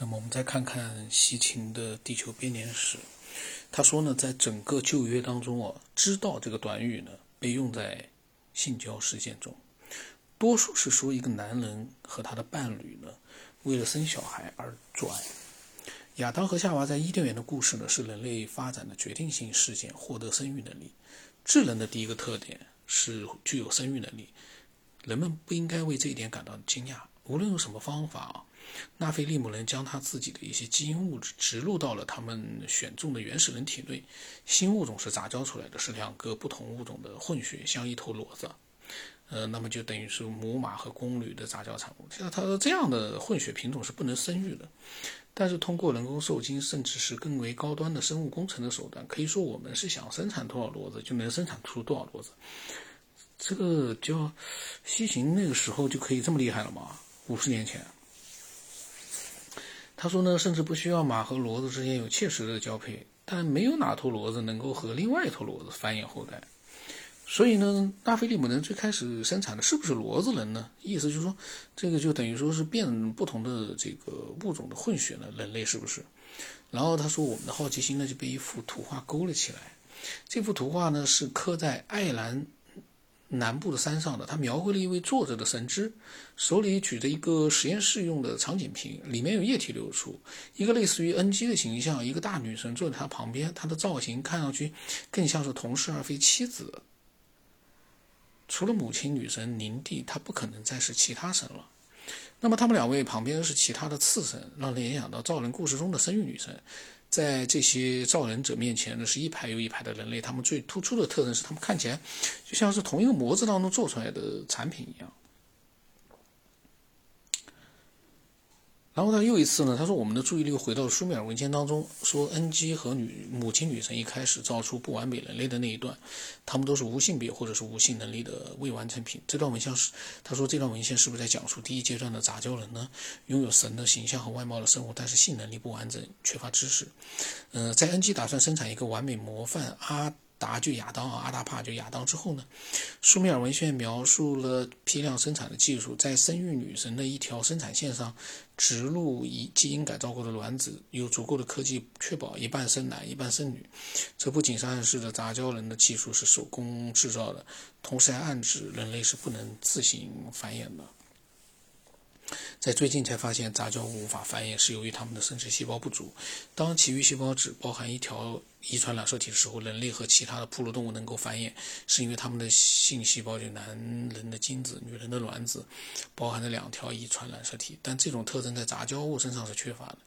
那么我们再看看西秦的《地球编年史》，他说呢，在整个旧约当中哦，“知道”这个短语呢，被用在性交事件中，多数是说一个男人和他的伴侣呢，为了生小孩而做爱。亚当和夏娃在伊甸园的故事呢，是人类发展的决定性事件，获得生育能力。智人的第一个特点是具有生育能力，人们不应该为这一点感到惊讶。无论用什么方法啊。纳菲利姆人将他自己的一些基因物质植入到了他们选中的原始人体内，新物种是杂交出来的，是两个不同物种的混血，像一头骡子，呃，那么就等于是母马和公驴的杂交产物。像他这样的混血品种是不能生育的，但是通过人工受精，甚至是更为高端的生物工程的手段，可以说我们是想生产多少骡子就能生产出多少骡子。这个叫西行那个时候就可以这么厉害了吗？五十年前。他说呢，甚至不需要马和骡子之间有切实的交配，但没有哪头骡子能够和另外一头骡子繁衍后代。所以呢，拉菲利姆人最开始生产的是不是骡子人呢？意思就是说，这个就等于说是变不同的这个物种的混血呢，人类是不是？然后他说，我们的好奇心呢就被一幅图画勾了起来。这幅图画呢是刻在爱兰。南部的山上的，他描绘了一位坐着的神祗，手里举着一个实验室用的长颈瓶，里面有液体流出。一个类似于 NG 的形象，一个大女神坐在他旁边，她的造型看上去更像是同事而非妻子。除了母亲女神宁帝，她不可能再是其他神了。那么他们两位旁边是其他的次神，让人联想到造人故事中的生育女神。在这些造人者面前呢，是一排又一排的人类。他们最突出的特征是，他们看起来就像是同一个模子当中做出来的产品一样。然后他又一次呢，他说我们的注意力又回到了苏美尔文献当中，说恩基和女母亲女神一开始造出不完美人类的那一段，他们都是无性别或者是无性能力的未完成品。这段文献是他说这段文献是不是在讲述第一阶段的杂交人呢？拥有神的形象和外貌的生物，但是性能力不完整，缺乏知识。嗯，在恩基打算生产一个完美模范阿。达就亚当啊，阿达帕就亚当之后呢，苏美尔文献描述了批量生产的技术，在生育女神的一条生产线上植入以基因改造过的卵子，有足够的科技确保一半生男一半生女。这不仅是暗示着杂交人的技术是手工制造的，同时还暗指人类是不能自行繁衍的。在最近才发现，杂交无法繁衍是由于它们的生殖细胞不足。当其余细胞只包含一条遗传染色体的时候，人类和其他的哺乳动物能够繁衍，是因为它们的性细胞就男人的精子、女人的卵子包含着两条遗传染色体。但这种特征在杂交物身上是缺乏的。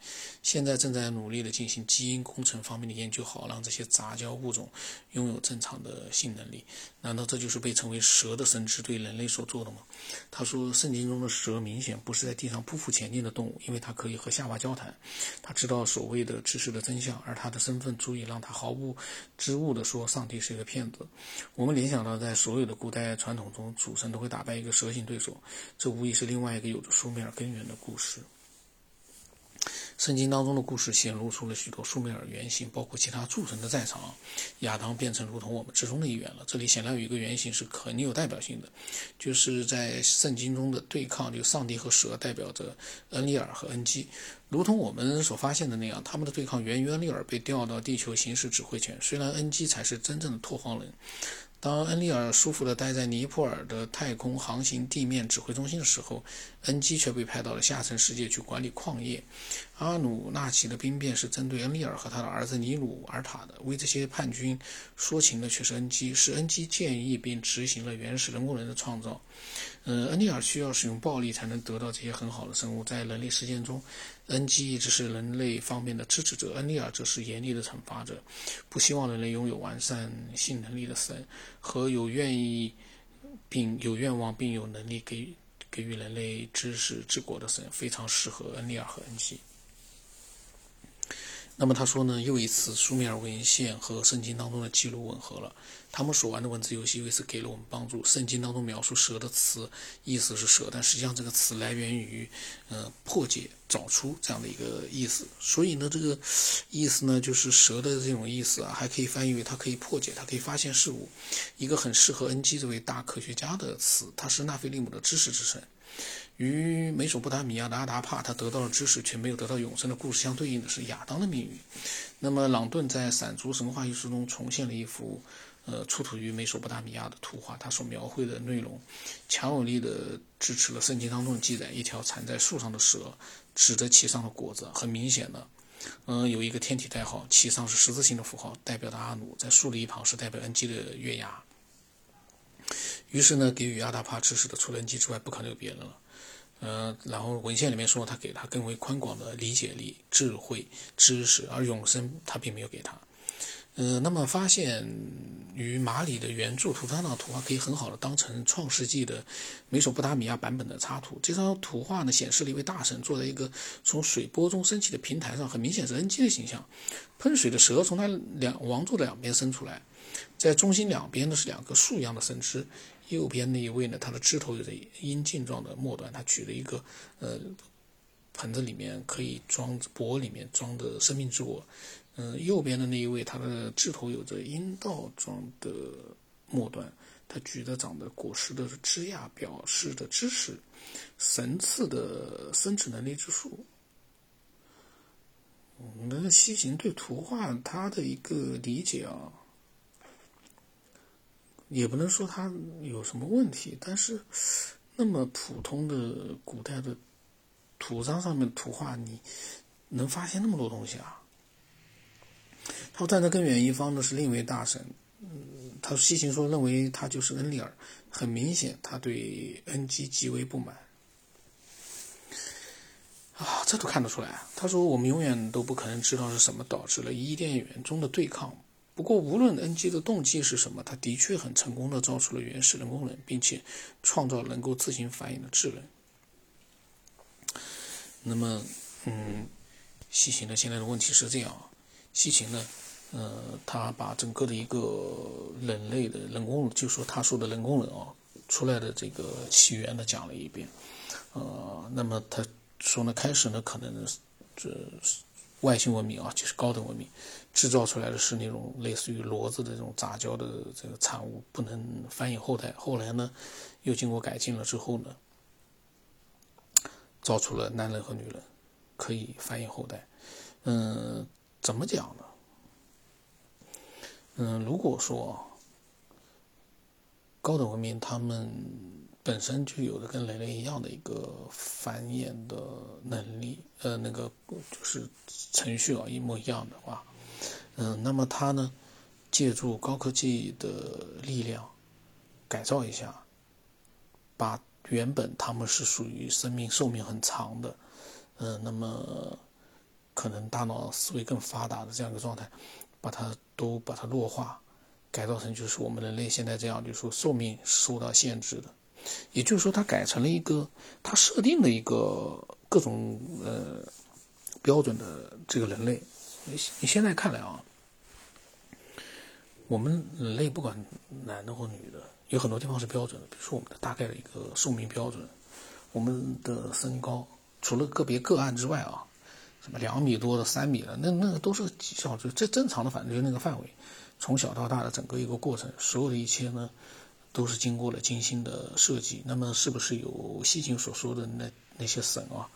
现在正在努力的进行基因工程方面的研究，好让这些杂交物种拥有正常的性能力。难道这就是被称为蛇的生殖对人类所做的吗？他说，圣经中的蛇明显不是在地上匍匐前进的动物，因为它可以和夏娃交谈，他知道所谓的知识的真相，而他的身份足以让他毫不知误地说上帝是一个骗子。我们联想到，在所有的古代传统中，主神都会打败一个蛇形对手，这无疑是另外一个有着书面根源的故事。圣经当中的故事显露出了许多苏美尔原型，包括其他诸神的在场。亚当变成如同我们之中的一员了。这里显然有一个原型是很有代表性的，就是在圣经中的对抗，就上帝和蛇代表着恩利尔和恩基。如同我们所发现的那样，他们的对抗源于恩利尔被调到地球行使指挥权，虽然恩基才是真正的拓荒人。当恩利尔舒服地待在尼泊尔的太空航行地面指挥中心的时候，恩基却被派到了下层世界去管理矿业。阿努纳奇的兵变是针对恩利尔和他的儿子尼鲁尔塔的，为这些叛军说情的却是恩基，是恩基建议并执行了原始人工人的创造。呃，恩利尔需要使用暴力才能得到这些很好的生物，在人类实践中，NG 一直是人类方面的支持者，恩利尔则是严厉的惩罚者，不希望人类拥有完善性能力的神和有愿意并有愿望并有能力给给予人类知识治国的神，非常适合恩利尔和恩基。那么他说呢，又一次苏美尔文献和圣经当中的记录吻合了。他们所玩的文字游戏又一次给了我们帮助。圣经当中描述蛇的词，意思是蛇，但实际上这个词来源于，呃，破解、找出这样的一个意思。所以呢，这个意思呢，就是蛇的这种意思啊，还可以翻译为它可以破解，它可以发现事物，一个很适合恩基这位大科学家的词。他是纳菲利姆的知识之神。与美索不达米亚的阿达帕他得到了知识却没有得到永生的故事相对应的是亚当的命运。那么，朗顿在《闪族神话》一书中重现了一幅，呃，出土于美索不达米亚的图画，他所描绘的内容强有力的支持了圣经当中的记载：一条缠在树上的蛇指着其上的果子，很明显的。嗯，有一个天体代号，其上是十字形的符号，代表的阿努，在树的一旁是代表恩基的月牙。于是呢，给予阿达帕知识的除了恩基之外，不可能有别人了。嗯，然后文献里面说，他给他更为宽广的理解力、智慧、知识，而永生他并没有给他。嗯，那么发现与马里的原著图坦纳图画可以很好的当成创世纪的美索不达米亚版本的插图。这张图画呢，显示了一位大神坐在一个从水波中升起的平台上，很明显是恩基的形象。喷水的蛇从他两王座的两边伸出来，在中心两边呢是两个树一样的神枝。右边那一位呢，他的枝头有着阴茎状的末端，他举了一个呃盆子，里面可以装钵里面装的生命之果。嗯，右边的那一位，他的枝头有着阴道状的末端，他举的长的果实的枝桠，表示的知识、神赐的生殖能力之树。我们的西行对图画他的一个理解啊，也不能说他有什么问题，但是那么普通的古代的图章上面图画，你能发现那么多东西啊？他说站在更远一方的是另一位大神，嗯，他西行说认为他就是恩利尔，很明显他对恩基极为不满，啊，这都看得出来。他说我们永远都不可能知道是什么导致了伊甸园中的对抗。不过无论恩基的动机是什么，他的确很成功的造出了原始人工人，并且创造能够自行反应的智能。那么，嗯，西芹的现在的问题是这样啊。西秦呢，呃，他把整个的一个人类的人工，就说他说的人工人啊，出来的这个起源呢讲了一遍，呃，那么他说呢，开始呢可能这外星文明啊，就是高等文明制造出来的是那种类似于骡子的这种杂交的这个产物，不能繁衍后代。后来呢，又经过改进了之后呢，造出了男人和女人可以繁衍后代，嗯。怎么讲呢？嗯，如果说高等文明他们本身就有着跟人类一样的一个繁衍的能力，呃，那个就是程序啊一模一样的话，嗯，那么他呢，借助高科技的力量改造一下，把原本他们是属于生命寿命很长的，嗯，那么。可能大脑思维更发达的这样一个状态，把它都把它弱化，改造成就是我们人类现在这样，就是说寿命受到限制的，也就是说，它改成了一个它设定的一个各种呃标准的这个人类。你现在看来啊，我们人类不管男的或女的，有很多地方是标准的，比如说我们的大概的一个寿命标准，我们的身高，除了个别个案之外啊。什么两米多的、三米的，那那个都是小，就这正常的，反正就那个范围。从小到大的整个一个过程，所有的一切呢，都是经过了精心的设计。那么，是不是有西秦所说的那那些神啊，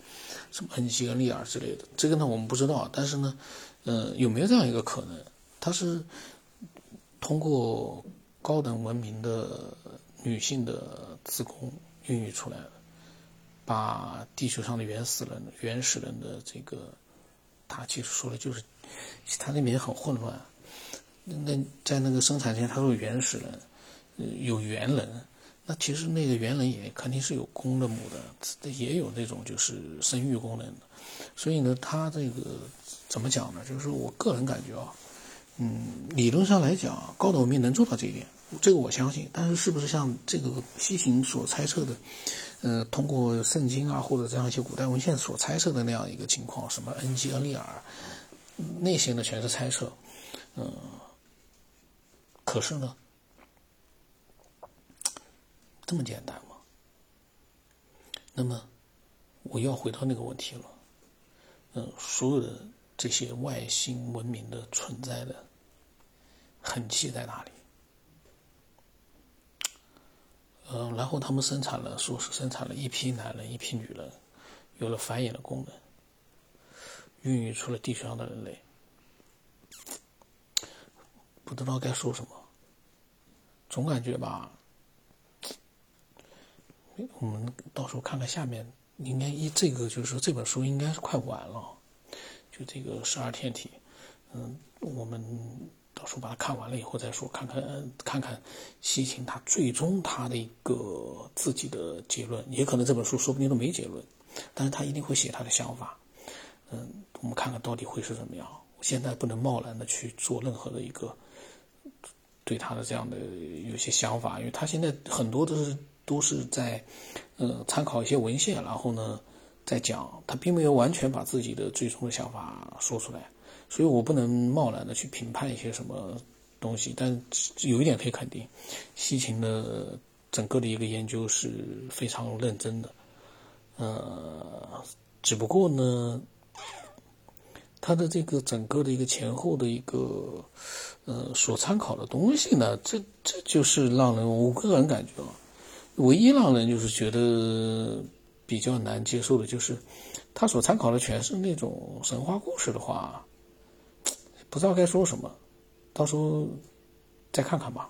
什么恩基恩利尔之类的？这个呢，我们不知道。但是呢，呃，有没有这样一个可能？它是通过高等文明的女性的子宫孕育出来的？把地球上的原始人、原始人的这个，他其实说的就是，他那边很混乱。那在那个生产线，他说原始人，有猿人，那其实那个猿人也肯定是有公的母的，也有那种就是生育功能的。所以呢，他这个怎么讲呢？就是我个人感觉啊，嗯，理论上来讲，高等文明能做到这一点，这个我相信。但是是不是像这个西行所猜测的？呃，通过圣经啊，或者这样一些古代文献所猜测的那样一个情况，什么恩基恩利尔，那些呢全是猜测。嗯，可是呢，这么简单吗？那么，我要回到那个问题了。嗯，所有的这些外星文明的存在的痕迹在哪里？嗯，然后他们生产了，说是生产了一批男人，一批女人，有了繁衍的功能，孕育出了地球上的人类。不知道该说什么，总感觉吧，我们到时候看看下面，应该一这个就是说这本书应该是快完了，就这个十二天体，嗯，我们到时候把它看完了以后再说，看看看看西芹他最终他的一个自己的结论，也可能这本书说不定都没结论，但是他一定会写他的想法，嗯，我们看看到底会是怎么样。现在不能贸然的去做任何的一个。对他的这样的有些想法，因为他现在很多都是都是在，呃，参考一些文献，然后呢，在讲，他并没有完全把自己的最终的想法说出来，所以我不能贸然的去评判一些什么东西。但有一点可以肯定，西芹的整个的一个研究是非常认真的，呃，只不过呢。他的这个整个的一个前后的一个，呃，所参考的东西呢，这这就是让人我个人感觉啊，唯一让人就是觉得比较难接受的就是，他所参考的全是那种神话故事的话，不知道该说什么，到时候再看看吧。